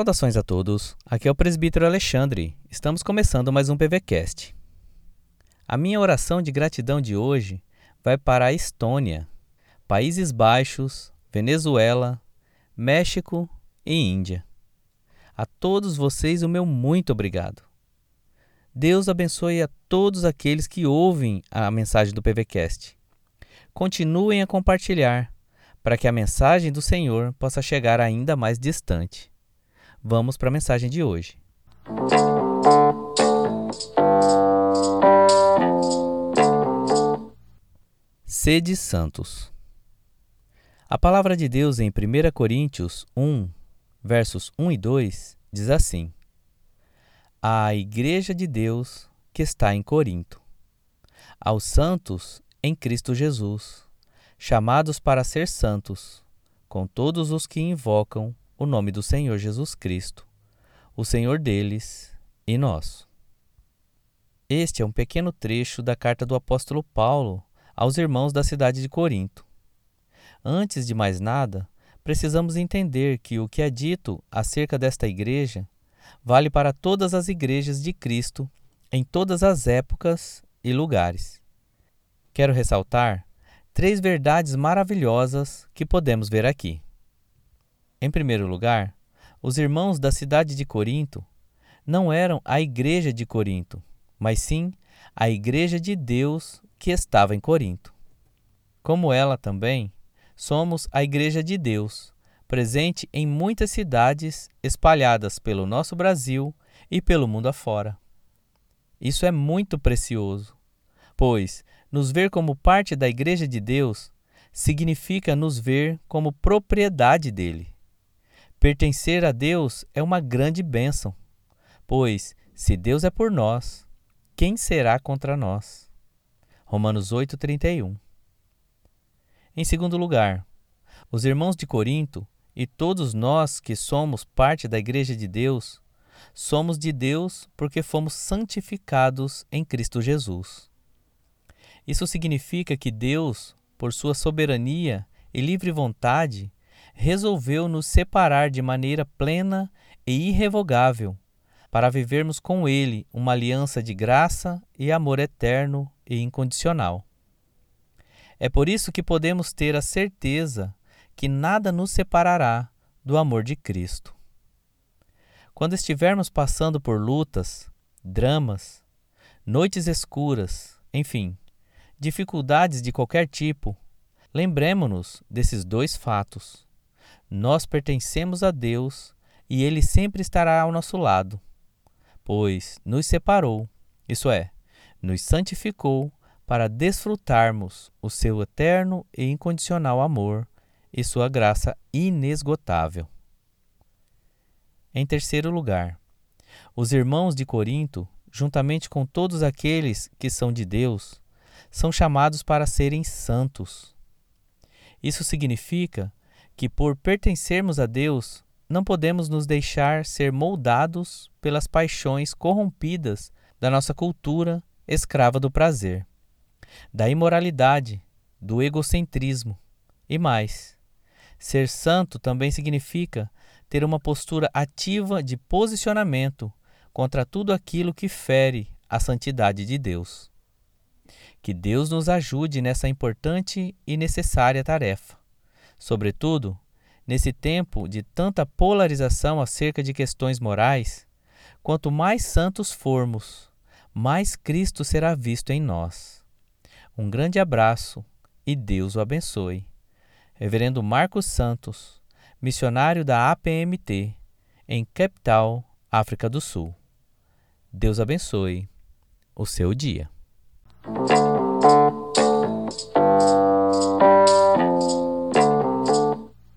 Saudações a todos, aqui é o presbítero Alexandre. Estamos começando mais um PVCast. A minha oração de gratidão de hoje vai para a Estônia, Países Baixos, Venezuela, México e Índia. A todos vocês o meu muito obrigado. Deus abençoe a todos aqueles que ouvem a mensagem do PVCast. Continuem a compartilhar para que a mensagem do Senhor possa chegar ainda mais distante. Vamos para a mensagem de hoje. Sede santos. A palavra de Deus em 1 Coríntios 1, versos 1 e 2 diz assim: A Igreja de Deus que está em Corinto, aos santos em Cristo Jesus, chamados para ser santos, com todos os que invocam o nome do Senhor Jesus Cristo, o Senhor deles e nosso. Este é um pequeno trecho da carta do apóstolo Paulo aos irmãos da cidade de Corinto. Antes de mais nada, precisamos entender que o que é dito acerca desta igreja vale para todas as igrejas de Cristo em todas as épocas e lugares. Quero ressaltar três verdades maravilhosas que podemos ver aqui. Em primeiro lugar, os irmãos da cidade de Corinto não eram a igreja de Corinto, mas sim a igreja de Deus que estava em Corinto. Como ela também, somos a igreja de Deus, presente em muitas cidades espalhadas pelo nosso Brasil e pelo mundo afora. Isso é muito precioso, pois nos ver como parte da igreja de Deus significa nos ver como propriedade dele. Pertencer a Deus é uma grande bênção, pois se Deus é por nós, quem será contra nós? Romanos 8:31. Em segundo lugar, os irmãos de Corinto e todos nós que somos parte da igreja de Deus, somos de Deus porque fomos santificados em Cristo Jesus. Isso significa que Deus, por sua soberania e livre vontade, resolveu nos separar de maneira plena e irrevogável, para vivermos com Ele uma aliança de graça e amor eterno e incondicional. É por isso que podemos ter a certeza que nada nos separará do amor de Cristo. Quando estivermos passando por lutas, dramas, noites escuras, enfim, dificuldades de qualquer tipo, lembremos-nos desses dois fatos. Nós pertencemos a Deus e Ele sempre estará ao nosso lado, pois nos separou, isso é, nos santificou para desfrutarmos o seu eterno e incondicional amor e sua graça inesgotável. Em terceiro lugar, os irmãos de Corinto, juntamente com todos aqueles que são de Deus, são chamados para serem santos. Isso significa que, por pertencermos a Deus, não podemos nos deixar ser moldados pelas paixões corrompidas da nossa cultura escrava do prazer, da imoralidade, do egocentrismo e mais. Ser santo também significa ter uma postura ativa de posicionamento contra tudo aquilo que fere a santidade de Deus. Que Deus nos ajude nessa importante e necessária tarefa Sobretudo, nesse tempo de tanta polarização acerca de questões morais, quanto mais santos formos, mais Cristo será visto em nós. Um grande abraço e Deus o abençoe. Reverendo Marcos Santos, missionário da APMT, em Capital, África do Sul. Deus abençoe o seu dia.